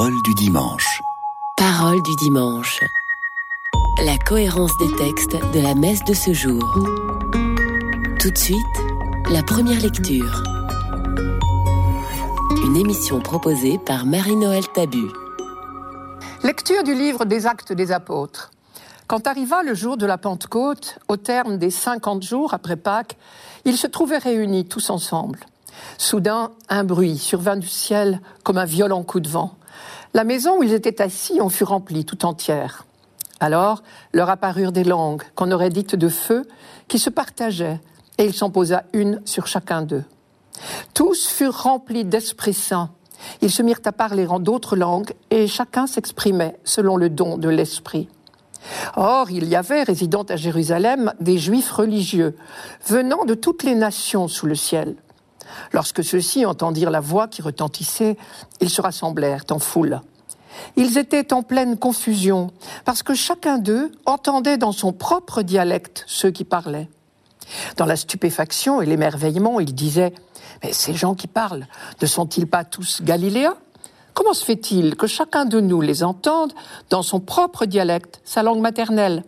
Parole du dimanche. Parole du dimanche. La cohérence des textes de la messe de ce jour. Tout de suite, la première lecture. Une émission proposée par Marie-Noël Tabu. Lecture du livre des Actes des Apôtres. Quand arriva le jour de la Pentecôte, au terme des 50 jours après Pâques, ils se trouvaient réunis tous ensemble. Soudain, un bruit survint du ciel comme un violent coup de vent. La maison où ils étaient assis en fut remplie tout entière. Alors leur apparurent des langues qu'on aurait dites de feu, qui se partageaient, et il s'en posa une sur chacun d'eux. Tous furent remplis d'Esprit Saint. Ils se mirent à parler en d'autres langues, et chacun s'exprimait selon le don de l'Esprit. Or, il y avait, résidant à Jérusalem, des Juifs religieux, venant de toutes les nations sous le ciel. Lorsque ceux-ci entendirent la voix qui retentissait, ils se rassemblèrent en foule. Ils étaient en pleine confusion, parce que chacun d'eux entendait dans son propre dialecte ceux qui parlaient. Dans la stupéfaction et l'émerveillement, ils disaient Mais ces gens qui parlent, ne sont-ils pas tous galiléens? Comment se fait-il que chacun de nous les entende dans son propre dialecte, sa langue maternelle?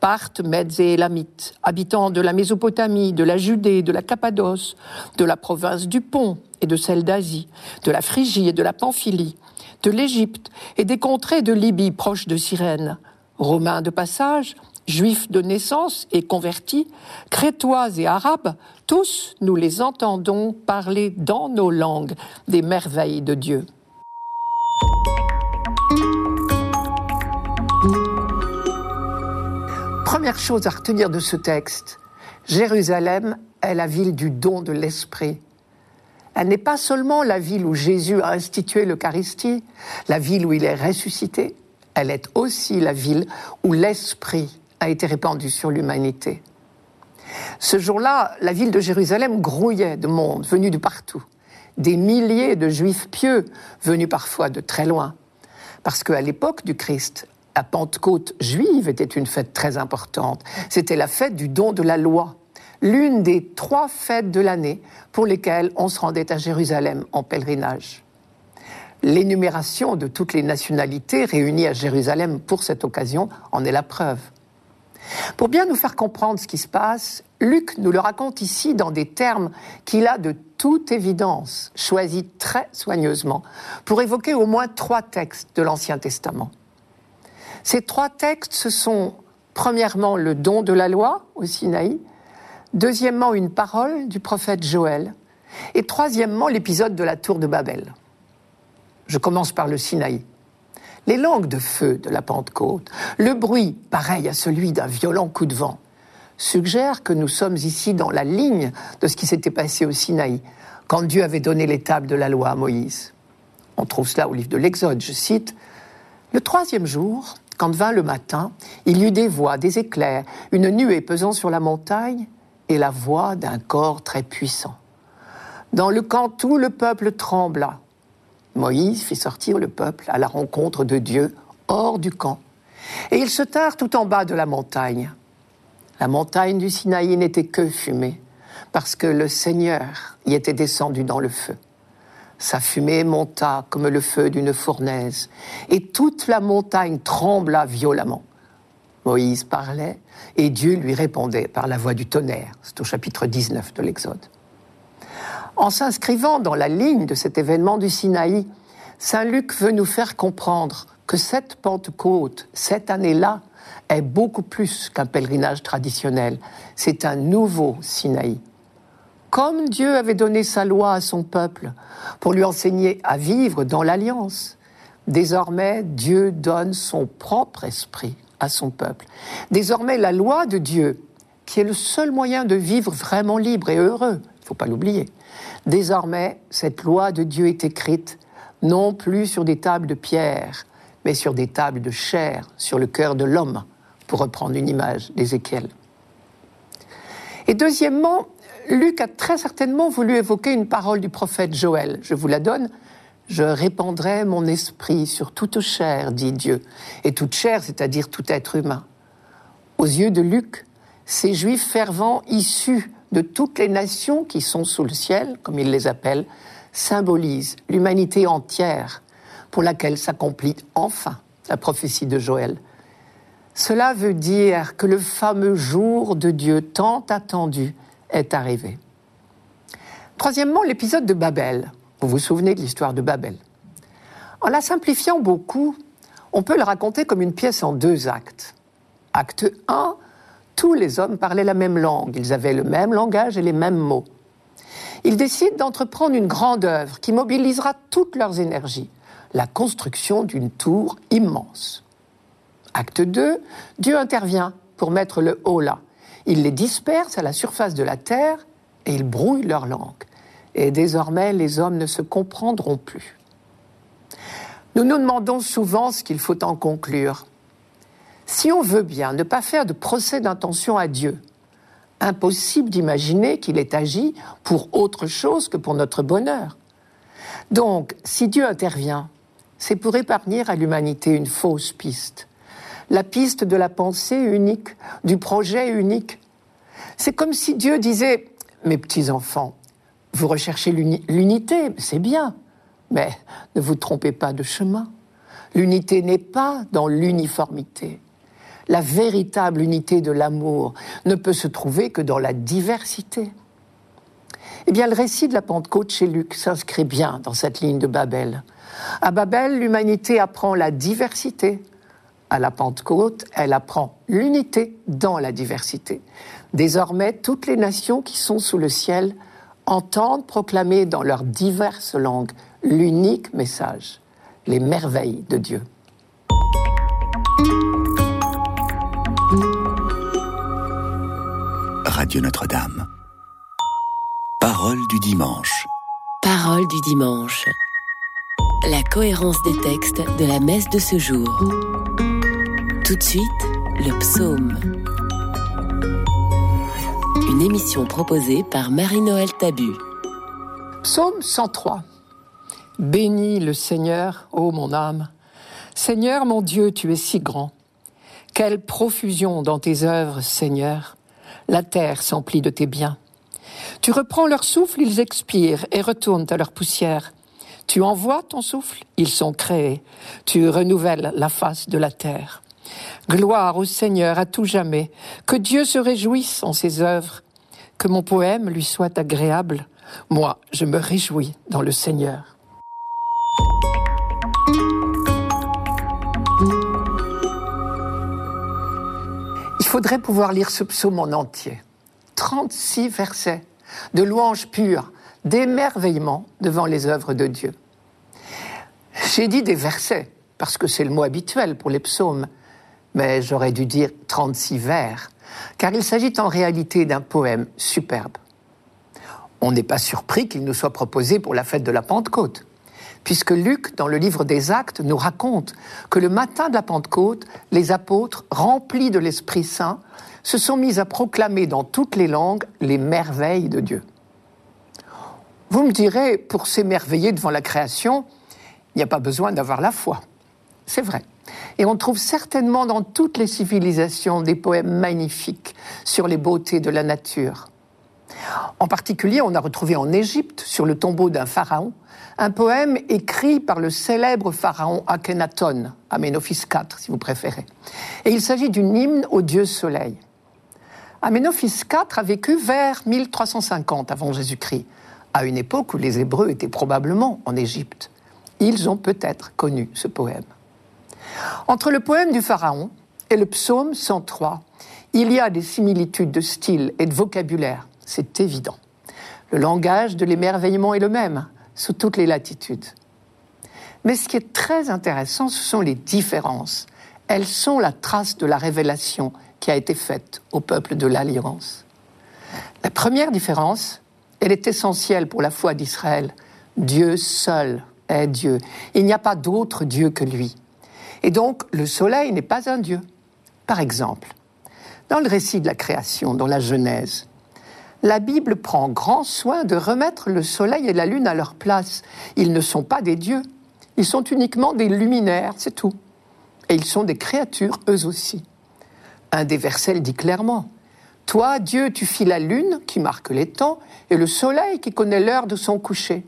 Partent Mèdes et Élamites, habitants de la Mésopotamie, de la Judée, de la Cappadoce, de la province du Pont et de celle d'Asie, de la Phrygie et de la Pamphylie, de l'Égypte et des contrées de Libye proches de Cyrène, Romains de passage, Juifs de naissance et convertis, Crétois et Arabes, tous nous les entendons parler dans nos langues des merveilles de Dieu. Première chose à retenir de ce texte, Jérusalem est la ville du don de l'Esprit. Elle n'est pas seulement la ville où Jésus a institué l'Eucharistie, la ville où il est ressuscité, elle est aussi la ville où l'Esprit a été répandu sur l'humanité. Ce jour-là, la ville de Jérusalem grouillait de monde venu de partout, des milliers de juifs pieux venus parfois de très loin, parce qu'à l'époque du Christ, la Pentecôte juive était une fête très importante. C'était la fête du don de la loi, l'une des trois fêtes de l'année pour lesquelles on se rendait à Jérusalem en pèlerinage. L'énumération de toutes les nationalités réunies à Jérusalem pour cette occasion en est la preuve. Pour bien nous faire comprendre ce qui se passe, Luc nous le raconte ici dans des termes qu'il a de toute évidence choisis très soigneusement pour évoquer au moins trois textes de l'Ancien Testament. Ces trois textes, ce sont premièrement le don de la loi au Sinaï, deuxièmement une parole du prophète Joël, et troisièmement l'épisode de la tour de Babel. Je commence par le Sinaï. Les langues de feu de la Pentecôte, le bruit pareil à celui d'un violent coup de vent, suggèrent que nous sommes ici dans la ligne de ce qui s'était passé au Sinaï, quand Dieu avait donné les tables de la loi à Moïse. On trouve cela au livre de l'Exode, je cite. Le troisième jour, quand vint le matin, il y eut des voix, des éclairs, une nuée pesant sur la montagne et la voix d'un corps très puissant. Dans le camp, tout le peuple trembla. Moïse fit sortir le peuple à la rencontre de Dieu hors du camp. Et ils se tinrent tout en bas de la montagne. La montagne du Sinaï n'était que fumée, parce que le Seigneur y était descendu dans le feu. Sa fumée monta comme le feu d'une fournaise, et toute la montagne trembla violemment. Moïse parlait, et Dieu lui répondait par la voix du tonnerre. C'est au chapitre 19 de l'Exode. En s'inscrivant dans la ligne de cet événement du Sinaï, Saint Luc veut nous faire comprendre que cette Pentecôte, cette année-là, est beaucoup plus qu'un pèlerinage traditionnel. C'est un nouveau Sinaï comme Dieu avait donné sa loi à son peuple pour lui enseigner à vivre dans l'alliance, désormais Dieu donne son propre esprit à son peuple. Désormais la loi de Dieu, qui est le seul moyen de vivre vraiment libre et heureux, il ne faut pas l'oublier, désormais cette loi de Dieu est écrite non plus sur des tables de pierre, mais sur des tables de chair, sur le cœur de l'homme, pour reprendre une image d'Ézéchiel. Et deuxièmement, Luc a très certainement voulu évoquer une parole du prophète Joël. Je vous la donne. Je répandrai mon esprit sur toute chair, dit Dieu. Et toute chair, c'est-à-dire tout être humain. Aux yeux de Luc, ces juifs fervents issus de toutes les nations qui sont sous le ciel, comme il les appelle, symbolisent l'humanité entière, pour laquelle s'accomplit enfin la prophétie de Joël. Cela veut dire que le fameux jour de Dieu tant attendu est arrivé. Troisièmement, l'épisode de Babel. Vous vous souvenez de l'histoire de Babel? En la simplifiant beaucoup, on peut le raconter comme une pièce en deux actes. Acte 1, tous les hommes parlaient la même langue, ils avaient le même langage et les mêmes mots. Ils décident d'entreprendre une grande œuvre qui mobilisera toutes leurs énergies, la construction d'une tour immense. Acte 2, Dieu intervient pour mettre le haut là. Il les disperse à la surface de la terre et il brouille leur langue. Et désormais, les hommes ne se comprendront plus. Nous nous demandons souvent ce qu'il faut en conclure. Si on veut bien ne pas faire de procès d'intention à Dieu, impossible d'imaginer qu'il ait agi pour autre chose que pour notre bonheur. Donc, si Dieu intervient, c'est pour épargner à l'humanité une fausse piste. La piste de la pensée unique, du projet unique. C'est comme si Dieu disait, mes petits-enfants, vous recherchez l'unité, c'est bien, mais ne vous trompez pas de chemin. L'unité n'est pas dans l'uniformité. La véritable unité de l'amour ne peut se trouver que dans la diversité. Eh bien, le récit de la Pentecôte chez Luc s'inscrit bien dans cette ligne de Babel. À Babel, l'humanité apprend la diversité. À la Pentecôte, elle apprend l'unité dans la diversité. Désormais, toutes les nations qui sont sous le ciel entendent proclamer dans leurs diverses langues l'unique message, les merveilles de Dieu. Radio Notre-Dame. Parole du dimanche. Parole du dimanche. La cohérence des textes de la messe de ce jour. Tout de suite, le psaume. Une émission proposée par Marie-Noël Tabu. Psaume 103. Bénis le Seigneur, ô mon âme. Seigneur mon Dieu, tu es si grand. Quelle profusion dans tes œuvres, Seigneur. La terre s'emplit de tes biens. Tu reprends leur souffle, ils expirent et retournent à leur poussière. Tu envoies ton souffle, ils sont créés. Tu renouvelles la face de la terre. Gloire au Seigneur à tout jamais. Que Dieu se réjouisse en ses œuvres. Que mon poème lui soit agréable. Moi, je me réjouis dans le Seigneur. Il faudrait pouvoir lire ce psaume en entier. 36 versets de louanges pures, d'émerveillement devant les œuvres de Dieu. J'ai dit des versets, parce que c'est le mot habituel pour les psaumes, mais j'aurais dû dire 36 vers, car il s'agit en réalité d'un poème superbe. On n'est pas surpris qu'il nous soit proposé pour la fête de la Pentecôte, puisque Luc, dans le livre des Actes, nous raconte que le matin de la Pentecôte, les apôtres, remplis de l'Esprit Saint, se sont mis à proclamer dans toutes les langues les merveilles de Dieu. Vous me direz, pour s'émerveiller devant la création, il n'y a pas besoin d'avoir la foi. C'est vrai. Et on trouve certainement dans toutes les civilisations des poèmes magnifiques sur les beautés de la nature. En particulier, on a retrouvé en Égypte, sur le tombeau d'un pharaon, un poème écrit par le célèbre pharaon Akhenaton, Aménophis IV si vous préférez. Et il s'agit d'une hymne au dieu soleil. Aménophis IV a vécu vers 1350 avant Jésus-Christ, à une époque où les Hébreux étaient probablement en Égypte. Ils ont peut-être connu ce poème. Entre le poème du Pharaon et le psaume 103, il y a des similitudes de style et de vocabulaire, c'est évident. Le langage de l'émerveillement est le même, sous toutes les latitudes. Mais ce qui est très intéressant, ce sont les différences. Elles sont la trace de la révélation qui a été faite au peuple de l'Alliance. La première différence, elle est essentielle pour la foi d'Israël. Dieu seul est Dieu. Il n'y a pas d'autre Dieu que lui. Et donc, le soleil n'est pas un Dieu. Par exemple, dans le récit de la création, dans la Genèse, la Bible prend grand soin de remettre le soleil et la lune à leur place. Ils ne sont pas des dieux, ils sont uniquement des luminaires, c'est tout. Et ils sont des créatures, eux aussi. Un des versets dit clairement. Toi, Dieu, tu fis la lune qui marque les temps et le soleil qui connaît l'heure de son coucher.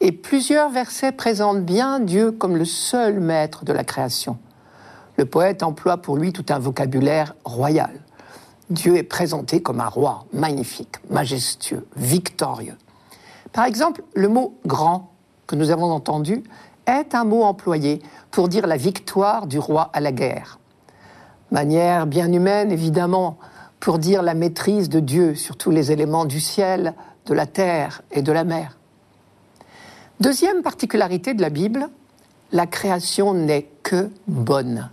Et plusieurs versets présentent bien Dieu comme le seul maître de la création. Le poète emploie pour lui tout un vocabulaire royal. Dieu est présenté comme un roi magnifique, majestueux, victorieux. Par exemple, le mot grand que nous avons entendu est un mot employé pour dire la victoire du roi à la guerre. Manière bien humaine, évidemment, pour dire la maîtrise de Dieu sur tous les éléments du ciel, de la terre et de la mer. Deuxième particularité de la Bible, la création n'est que bonne.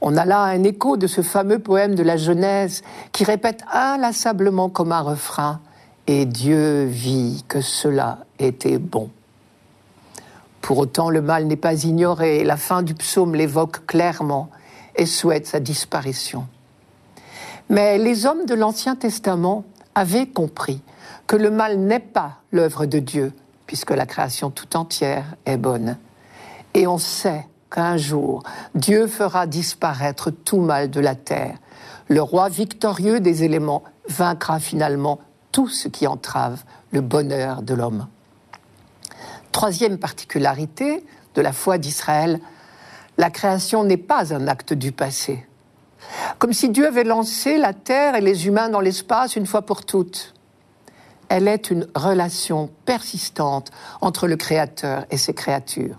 On a là un écho de ce fameux poème de la Genèse qui répète inlassablement comme un refrain Et Dieu vit que cela était bon. Pour autant, le mal n'est pas ignoré, la fin du psaume l'évoque clairement et souhaite sa disparition. Mais les hommes de l'Ancien Testament avaient compris que le mal n'est pas l'œuvre de Dieu, puisque la création tout entière est bonne. Et on sait qu'un jour, Dieu fera disparaître tout mal de la terre. Le roi victorieux des éléments vaincra finalement tout ce qui entrave le bonheur de l'homme. Troisième particularité de la foi d'Israël, la création n'est pas un acte du passé. Comme si Dieu avait lancé la terre et les humains dans l'espace une fois pour toutes elle est une relation persistante entre le Créateur et ses créatures.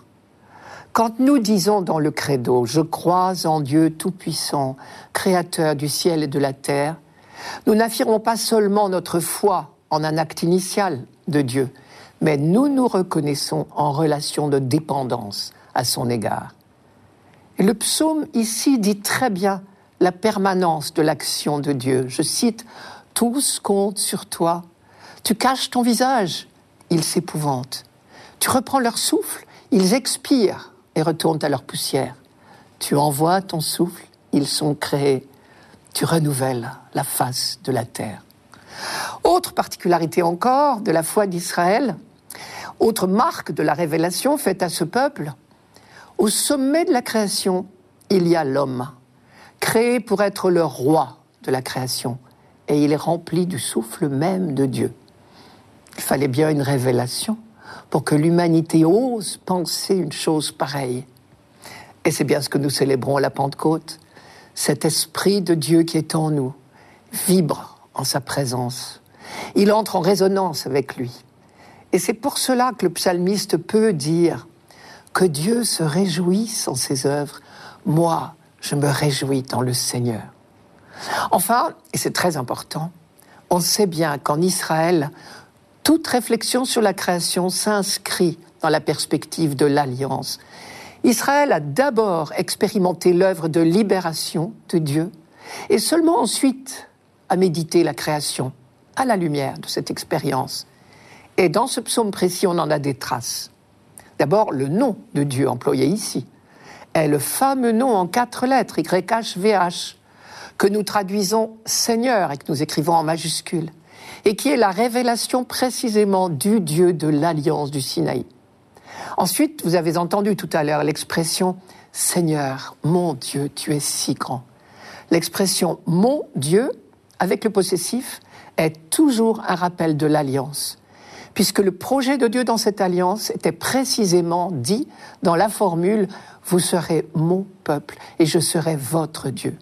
Quand nous disons dans le credo ⁇ Je crois en Dieu Tout-Puissant, Créateur du ciel et de la terre ⁇ nous n'affirmons pas seulement notre foi en un acte initial de Dieu, mais nous nous reconnaissons en relation de dépendance à son égard. Et le psaume ici dit très bien la permanence de l'action de Dieu. Je cite, Tous comptent sur toi, tu caches ton visage, ils s'épouvantent. Tu reprends leur souffle, ils expirent et retournent à leur poussière. Tu envoies ton souffle, ils sont créés. Tu renouvelles la face de la terre. Autre particularité encore de la foi d'Israël, autre marque de la révélation faite à ce peuple, au sommet de la création, il y a l'homme, créé pour être le roi de la création, et il est rempli du souffle même de Dieu. Il fallait bien une révélation pour que l'humanité ose penser une chose pareille. Et c'est bien ce que nous célébrons à la Pentecôte. Cet esprit de Dieu qui est en nous vibre en sa présence. Il entre en résonance avec lui. Et c'est pour cela que le psalmiste peut dire que Dieu se réjouisse en ses œuvres. Moi, je me réjouis dans le Seigneur. Enfin, et c'est très important, on sait bien qu'en Israël, toute réflexion sur la création s'inscrit dans la perspective de l'alliance. Israël a d'abord expérimenté l'œuvre de libération de Dieu et seulement ensuite a médité la création à la lumière de cette expérience. Et dans ce psaume précis, on en a des traces. D'abord, le nom de Dieu employé ici est le fameux nom en quatre lettres, YHVH, que nous traduisons Seigneur et que nous écrivons en majuscule et qui est la révélation précisément du Dieu de l'alliance du Sinaï. Ensuite, vous avez entendu tout à l'heure l'expression Seigneur, mon Dieu, tu es si grand. L'expression mon Dieu, avec le possessif, est toujours un rappel de l'alliance, puisque le projet de Dieu dans cette alliance était précisément dit dans la formule Vous serez mon peuple et je serai votre Dieu.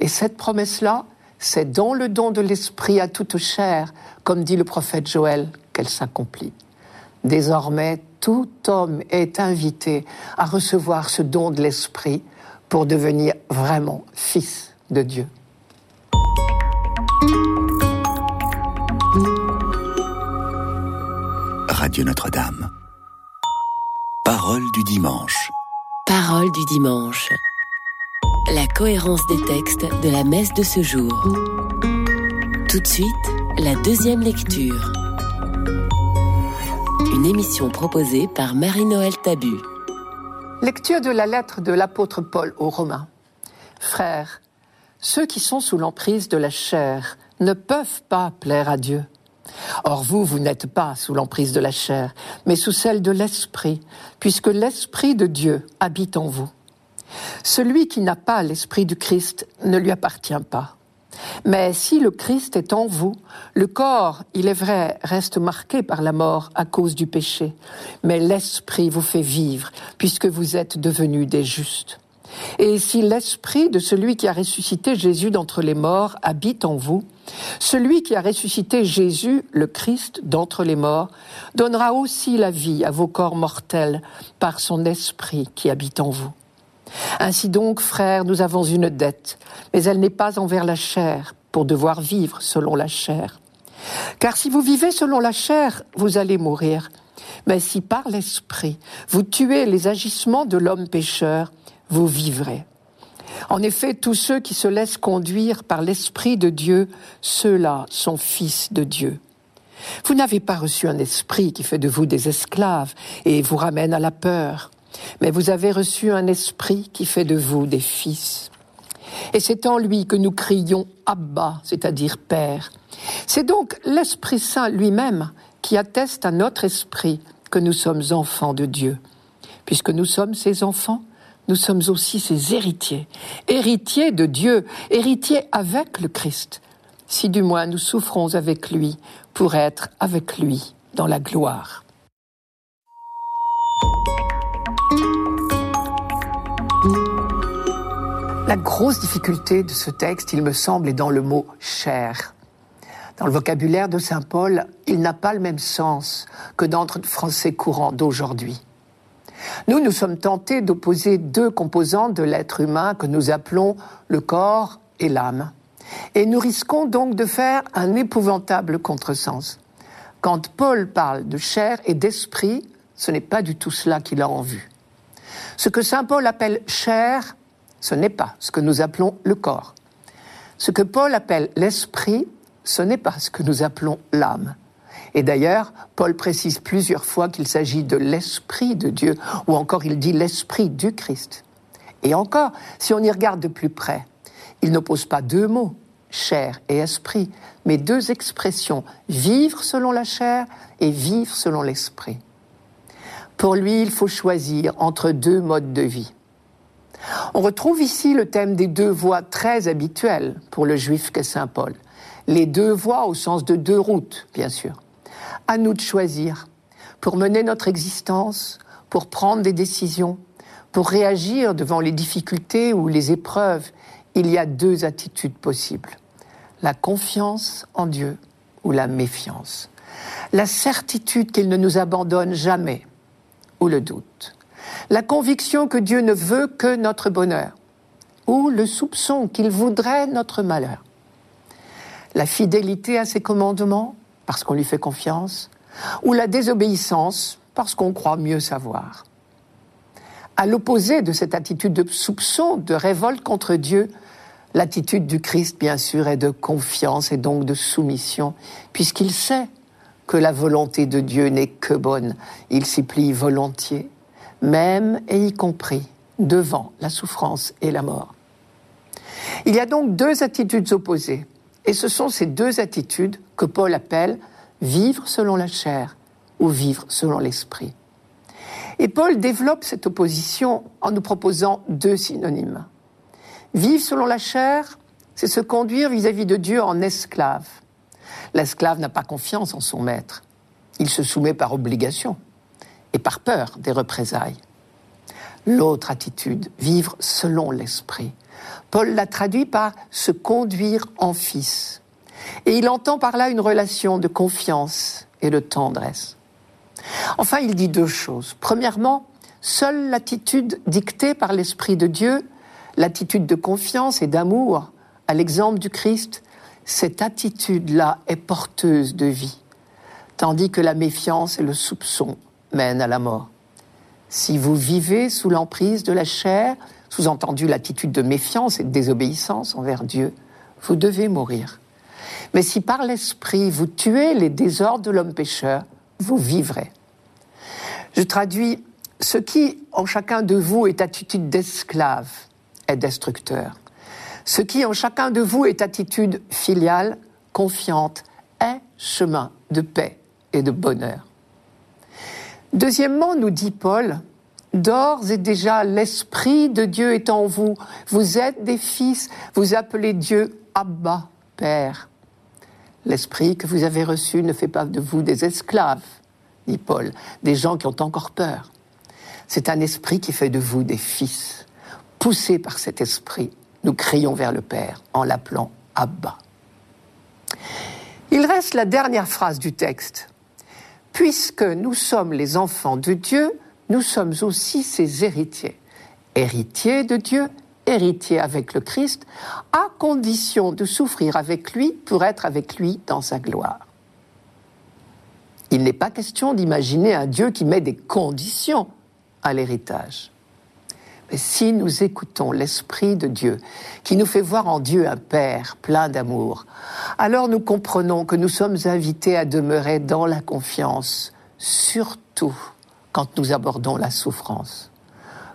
Et cette promesse-là, c'est dans le don de l'Esprit à toute chair, comme dit le prophète Joël, qu'elle s'accomplit. Désormais, tout homme est invité à recevoir ce don de l'Esprit pour devenir vraiment fils de Dieu. Radio Notre-Dame. Parole du dimanche. Parole du dimanche la cohérence des textes de la messe de ce jour. Tout de suite, la deuxième lecture. Une émission proposée par Marie-Noël Tabu. Lecture de la lettre de l'apôtre Paul aux Romains. Frères, ceux qui sont sous l'emprise de la chair ne peuvent pas plaire à Dieu. Or vous, vous n'êtes pas sous l'emprise de la chair, mais sous celle de l'Esprit, puisque l'Esprit de Dieu habite en vous. Celui qui n'a pas l'Esprit du Christ ne lui appartient pas. Mais si le Christ est en vous, le corps, il est vrai, reste marqué par la mort à cause du péché, mais l'esprit vous fait vivre, puisque vous êtes devenus des justes. Et si l'esprit de celui qui a ressuscité Jésus d'entre les morts habite en vous, celui qui a ressuscité Jésus, le Christ, d'entre les morts, donnera aussi la vie à vos corps mortels par son esprit qui habite en vous. Ainsi donc, frères, nous avons une dette, mais elle n'est pas envers la chair, pour devoir vivre selon la chair. Car si vous vivez selon la chair, vous allez mourir. Mais si par l'esprit vous tuez les agissements de l'homme pécheur, vous vivrez. En effet, tous ceux qui se laissent conduire par l'Esprit de Dieu, ceux-là sont fils de Dieu. Vous n'avez pas reçu un esprit qui fait de vous des esclaves et vous ramène à la peur mais vous avez reçu un esprit qui fait de vous des fils. Et c'est en lui que nous crions Abba, c'est-à-dire Père. C'est donc l'Esprit Saint lui-même qui atteste à notre esprit que nous sommes enfants de Dieu. Puisque nous sommes ses enfants, nous sommes aussi ses héritiers, héritiers de Dieu, héritiers avec le Christ, si du moins nous souffrons avec lui pour être avec lui dans la gloire. La grosse difficulté de ce texte, il me semble, est dans le mot cher. Dans le vocabulaire de Saint Paul, il n'a pas le même sens que dans notre français courant d'aujourd'hui. Nous, nous sommes tentés d'opposer deux composantes de l'être humain que nous appelons le corps et l'âme. Et nous risquons donc de faire un épouvantable contresens. Quand Paul parle de chair et d'esprit, ce n'est pas du tout cela qu'il a en vue. Ce que Saint Paul appelle chair, ce n'est pas ce que nous appelons le corps. Ce que Paul appelle l'esprit, ce n'est pas ce que nous appelons l'âme. Et d'ailleurs, Paul précise plusieurs fois qu'il s'agit de l'esprit de Dieu, ou encore il dit l'esprit du Christ. Et encore, si on y regarde de plus près, il n'oppose pas deux mots, chair et esprit, mais deux expressions, vivre selon la chair et vivre selon l'esprit. Pour lui, il faut choisir entre deux modes de vie. On retrouve ici le thème des deux voies très habituelles pour le juif qu'est Saint Paul. Les deux voies au sens de deux routes, bien sûr. À nous de choisir pour mener notre existence, pour prendre des décisions, pour réagir devant les difficultés ou les épreuves. Il y a deux attitudes possibles. La confiance en Dieu ou la méfiance. La certitude qu'il ne nous abandonne jamais ou le doute la conviction que Dieu ne veut que notre bonheur, ou le soupçon qu'il voudrait notre malheur. La fidélité à ses commandements, parce qu'on lui fait confiance, ou la désobéissance, parce qu'on croit mieux savoir. À l'opposé de cette attitude de soupçon, de révolte contre Dieu, l'attitude du Christ, bien sûr, est de confiance et donc de soumission, puisqu'il sait que la volonté de Dieu n'est que bonne. Il s'y plie volontiers même et y compris devant la souffrance et la mort. Il y a donc deux attitudes opposées, et ce sont ces deux attitudes que Paul appelle vivre selon la chair ou vivre selon l'esprit. Et Paul développe cette opposition en nous proposant deux synonymes. Vivre selon la chair, c'est se conduire vis-à-vis de Dieu en esclave. L'esclave n'a pas confiance en son maître. Il se soumet par obligation et par peur des représailles. L'autre attitude, vivre selon l'esprit. Paul l'a traduit par se conduire en fils. Et il entend par là une relation de confiance et de tendresse. Enfin, il dit deux choses. Premièrement, seule l'attitude dictée par l'Esprit de Dieu, l'attitude de confiance et d'amour, à l'exemple du Christ, cette attitude-là est porteuse de vie, tandis que la méfiance et le soupçon mène à la mort. Si vous vivez sous l'emprise de la chair, sous-entendu l'attitude de méfiance et de désobéissance envers Dieu, vous devez mourir. Mais si par l'esprit vous tuez les désordres de l'homme pécheur, vous vivrez. Je traduis ce qui en chacun de vous est attitude d'esclave est destructeur. Ce qui en chacun de vous est attitude filiale, confiante, est chemin de paix et de bonheur. Deuxièmement, nous dit Paul, d'ores et déjà l'Esprit de Dieu est en vous. Vous êtes des fils, vous appelez Dieu Abba, Père. L'esprit que vous avez reçu ne fait pas de vous des esclaves, dit Paul, des gens qui ont encore peur. C'est un esprit qui fait de vous des fils. Poussés par cet esprit, nous crions vers le Père en l'appelant Abba. Il reste la dernière phrase du texte. Puisque nous sommes les enfants de Dieu, nous sommes aussi ses héritiers. Héritiers de Dieu, héritiers avec le Christ, à condition de souffrir avec lui pour être avec lui dans sa gloire. Il n'est pas question d'imaginer un Dieu qui met des conditions à l'héritage. Si nous écoutons l'Esprit de Dieu, qui nous fait voir en Dieu un Père plein d'amour, alors nous comprenons que nous sommes invités à demeurer dans la confiance, surtout quand nous abordons la souffrance.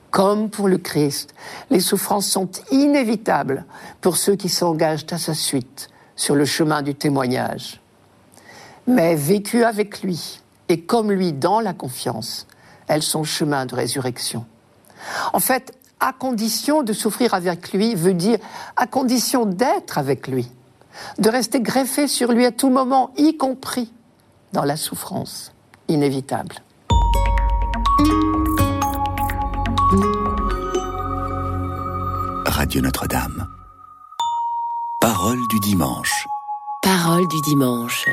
Comme pour le Christ, les souffrances sont inévitables pour ceux qui s'engagent à sa suite sur le chemin du témoignage. Mais vécues avec lui et comme lui dans la confiance, elles sont chemin de résurrection. En fait, à condition de souffrir avec lui veut dire à condition d'être avec lui, de rester greffé sur lui à tout moment, y compris dans la souffrance inévitable. Radio Notre-Dame. Parole du dimanche. Parole du dimanche.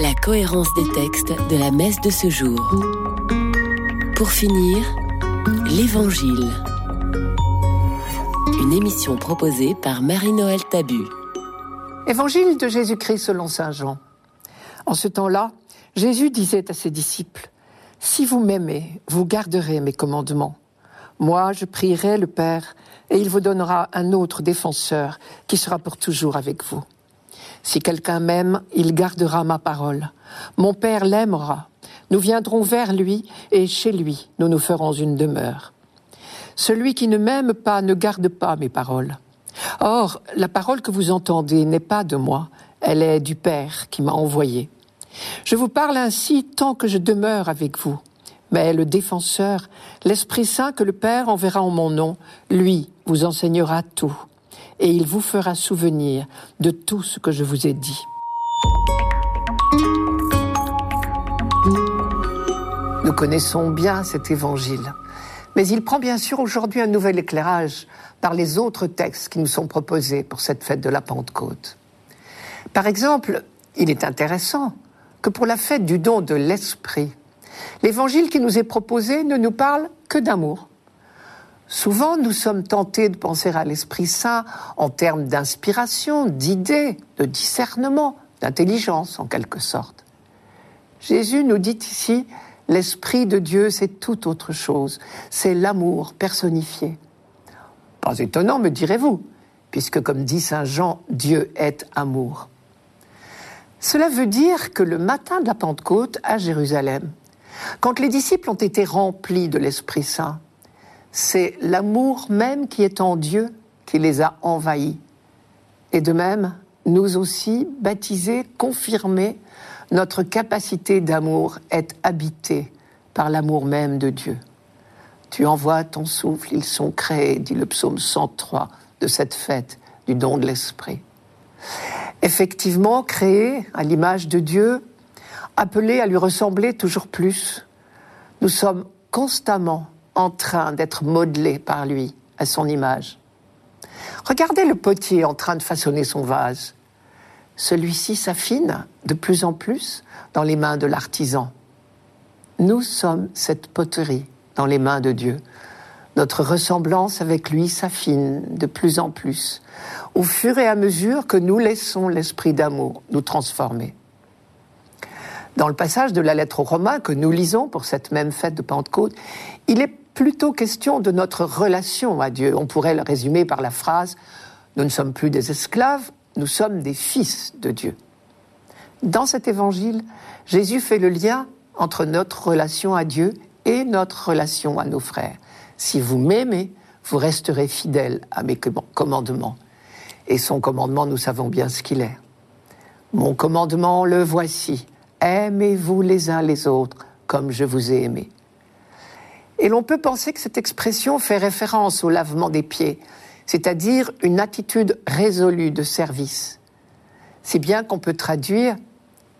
La cohérence des textes de la messe de ce jour. Pour finir, L'Évangile. Une émission proposée par Marie-Noël Tabu. Évangile de Jésus-Christ selon Saint Jean. En ce temps-là, Jésus disait à ses disciples, Si vous m'aimez, vous garderez mes commandements. Moi, je prierai le Père, et il vous donnera un autre défenseur qui sera pour toujours avec vous. Si quelqu'un m'aime, il gardera ma parole. Mon Père l'aimera nous viendrons vers lui et chez lui nous nous ferons une demeure. Celui qui ne m'aime pas ne garde pas mes paroles. Or, la parole que vous entendez n'est pas de moi, elle est du Père qui m'a envoyé. Je vous parle ainsi tant que je demeure avec vous. Mais le défenseur, l'Esprit Saint que le Père enverra en mon nom, lui vous enseignera tout, et il vous fera souvenir de tout ce que je vous ai dit. Connaissons bien cet évangile, mais il prend bien sûr aujourd'hui un nouvel éclairage par les autres textes qui nous sont proposés pour cette fête de la Pentecôte. Par exemple, il est intéressant que pour la fête du don de l'Esprit, l'évangile qui nous est proposé ne nous parle que d'amour. Souvent, nous sommes tentés de penser à l'Esprit Saint en termes d'inspiration, d'idées, de discernement, d'intelligence en quelque sorte. Jésus nous dit ici L'Esprit de Dieu, c'est tout autre chose. C'est l'amour personnifié. Pas étonnant, me direz-vous, puisque comme dit Saint Jean, Dieu est amour. Cela veut dire que le matin de la Pentecôte à Jérusalem, quand les disciples ont été remplis de l'Esprit Saint, c'est l'amour même qui est en Dieu qui les a envahis. Et de même, nous aussi, baptisés, confirmés, notre capacité d'amour est habitée par l'amour même de Dieu. Tu envoies ton souffle, ils sont créés, dit le psaume 103 de cette fête du don de l'Esprit. Effectivement, créés à l'image de Dieu, appelés à lui ressembler toujours plus, nous sommes constamment en train d'être modelés par lui à son image. Regardez le potier en train de façonner son vase celui-ci s'affine de plus en plus dans les mains de l'artisan. Nous sommes cette poterie dans les mains de Dieu. Notre ressemblance avec lui s'affine de plus en plus au fur et à mesure que nous laissons l'esprit d'amour nous transformer. Dans le passage de la lettre aux Romains que nous lisons pour cette même fête de Pentecôte, il est plutôt question de notre relation à Dieu. On pourrait le résumer par la phrase Nous ne sommes plus des esclaves, nous sommes des fils de Dieu. Dans cet évangile, Jésus fait le lien entre notre relation à Dieu et notre relation à nos frères. Si vous m'aimez, vous resterez fidèles à mes commandements. Et son commandement, nous savons bien ce qu'il est. Mon commandement, le voici. Aimez-vous les uns les autres comme je vous ai aimé. Et l'on peut penser que cette expression fait référence au lavement des pieds, c'est-à-dire une attitude résolue de service. Si bien qu'on peut traduire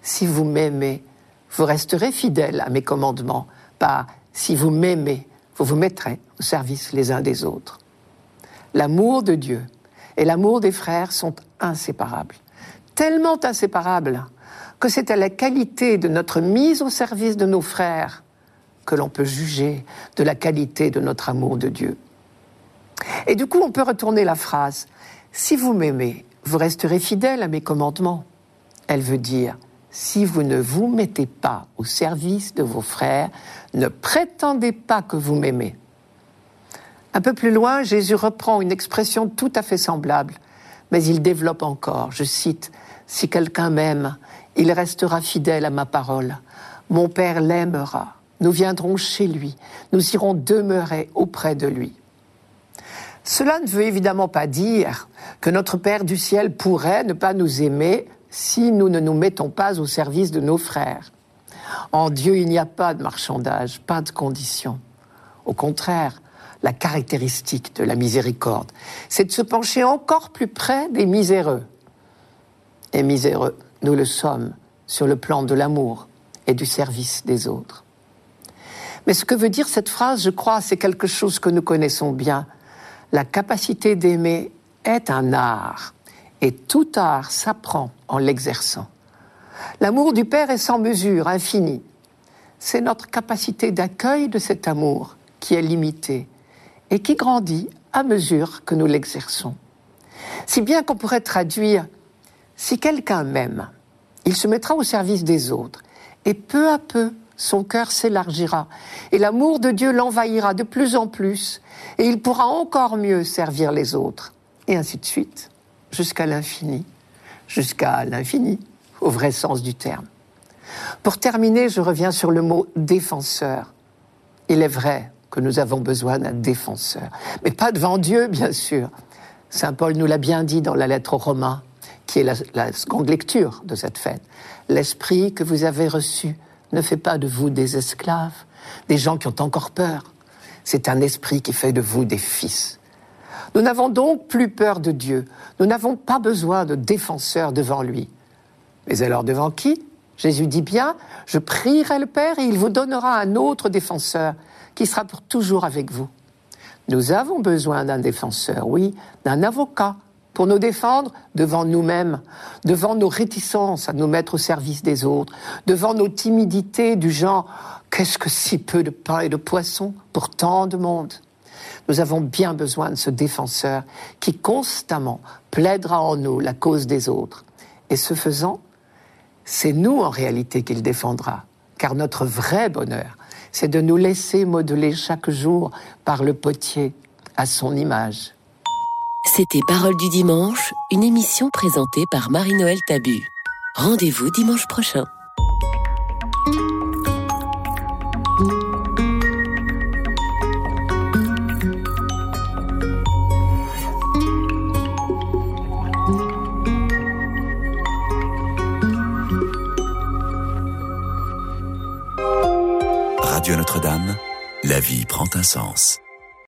Si vous m'aimez, vous resterez fidèle à mes commandements, pas Si vous m'aimez, vous vous mettrez au service les uns des autres. L'amour de Dieu et l'amour des frères sont inséparables, tellement inséparables que c'est à la qualité de notre mise au service de nos frères que l'on peut juger de la qualité de notre amour de Dieu. Et du coup, on peut retourner la phrase Si vous m'aimez, vous resterez fidèle à mes commandements. Elle veut dire Si vous ne vous mettez pas au service de vos frères, ne prétendez pas que vous m'aimez. Un peu plus loin, Jésus reprend une expression tout à fait semblable, mais il développe encore. Je cite Si quelqu'un m'aime, il restera fidèle à ma parole. Mon Père l'aimera. Nous viendrons chez lui. Nous irons demeurer auprès de lui. Cela ne veut évidemment pas dire que notre Père du ciel pourrait ne pas nous aimer si nous ne nous mettons pas au service de nos frères. En Dieu, il n'y a pas de marchandage, pas de conditions. Au contraire, la caractéristique de la miséricorde, c'est de se pencher encore plus près des miséreux. Et miséreux, nous le sommes sur le plan de l'amour et du service des autres. Mais ce que veut dire cette phrase, je crois, c'est quelque chose que nous connaissons bien. La capacité d'aimer est un art, et tout art s'apprend en l'exerçant. L'amour du Père est sans mesure, infini. C'est notre capacité d'accueil de cet amour qui est limitée et qui grandit à mesure que nous l'exerçons. Si bien qu'on pourrait traduire si quelqu'un m'aime, il se mettra au service des autres. Et peu à peu, son cœur s'élargira. Et l'amour de Dieu l'envahira de plus en plus. Et il pourra encore mieux servir les autres. Et ainsi de suite, jusqu'à l'infini. Jusqu'à l'infini, au vrai sens du terme. Pour terminer, je reviens sur le mot défenseur. Il est vrai que nous avons besoin d'un défenseur. Mais pas devant Dieu, bien sûr. Saint Paul nous l'a bien dit dans la lettre aux Romains qui est la, seconde lecture de cette fête. L'esprit que vous avez reçu ne fait pas de vous des esclaves, des gens qui ont encore peur. C'est un esprit qui fait de vous des fils. Nous n'avons donc plus peur de Dieu. Nous n'avons pas besoin de défenseurs devant lui. Mais alors devant qui? Jésus dit bien, je prierai le Père et il vous donnera un autre défenseur qui sera pour toujours avec vous. Nous avons besoin d'un défenseur, oui, d'un avocat, pour nous défendre devant nous-mêmes, devant nos réticences à nous mettre au service des autres, devant nos timidités du genre qu'est-ce que si peu de pain et de poisson pour tant de monde? Nous avons bien besoin de ce défenseur qui constamment plaidera en nous la cause des autres. Et ce faisant, c'est nous en réalité qu'il défendra, car notre vrai bonheur, c'est de nous laisser modeler chaque jour par le potier à son image. C'était Parole du dimanche, une émission présentée par Marie-Noël Tabu. Rendez-vous dimanche prochain. La vie prend un sens.